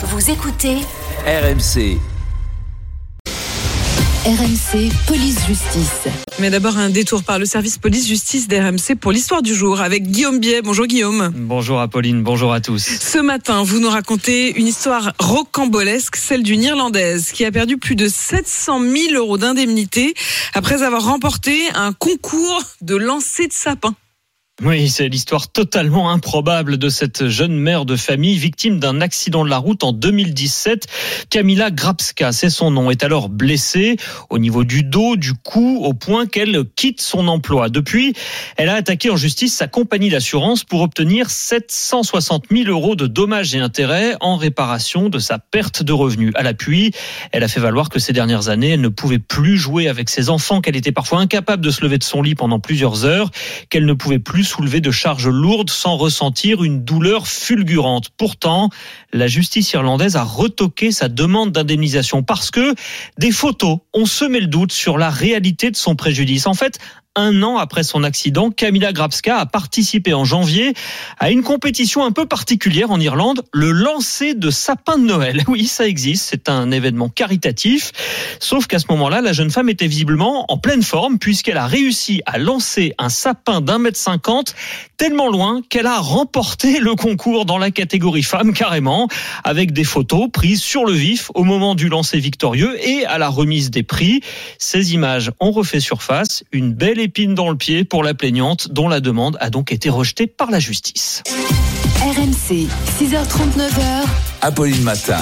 Vous écoutez RMC. RMC Police Justice. Mais d'abord un détour par le service police-justice d'RMC pour l'histoire du jour avec Guillaume Biet. Bonjour Guillaume. Bonjour Apolline, bonjour à tous. Ce matin, vous nous racontez une histoire rocambolesque, celle d'une Irlandaise qui a perdu plus de 700 000 euros d'indemnité après avoir remporté un concours de lancer de sapin. Oui, c'est l'histoire totalement improbable de cette jeune mère de famille victime d'un accident de la route en 2017. Camila Grabska, c'est son nom, est alors blessée au niveau du dos, du cou, au point qu'elle quitte son emploi. Depuis, elle a attaqué en justice sa compagnie d'assurance pour obtenir 760 000 euros de dommages et intérêts en réparation de sa perte de revenus. À l'appui, elle a fait valoir que ces dernières années, elle ne pouvait plus jouer avec ses enfants, qu'elle était parfois incapable de se lever de son lit pendant plusieurs heures, qu'elle ne pouvait plus soulever de charges lourdes sans ressentir une douleur fulgurante. Pourtant, la justice irlandaise a retoqué sa demande d'indemnisation parce que des photos ont semé le doute sur la réalité de son préjudice. En fait, un an après son accident, Camilla Grabska a participé en janvier à une compétition un peu particulière en Irlande, le lancer de sapin de Noël. Oui, ça existe, c'est un événement caritatif. Sauf qu'à ce moment-là, la jeune femme était visiblement en pleine forme puisqu'elle a réussi à lancer un sapin d'un mètre cinquante tellement loin qu'elle a remporté le concours dans la catégorie femme carrément, avec des photos prises sur le vif au moment du lancer victorieux et à la remise des prix. Ces images ont refait surface, une belle épine dans le pied pour la plaignante dont la demande a donc été rejetée par la justice. RMC, 6h39h. Apolline Matin.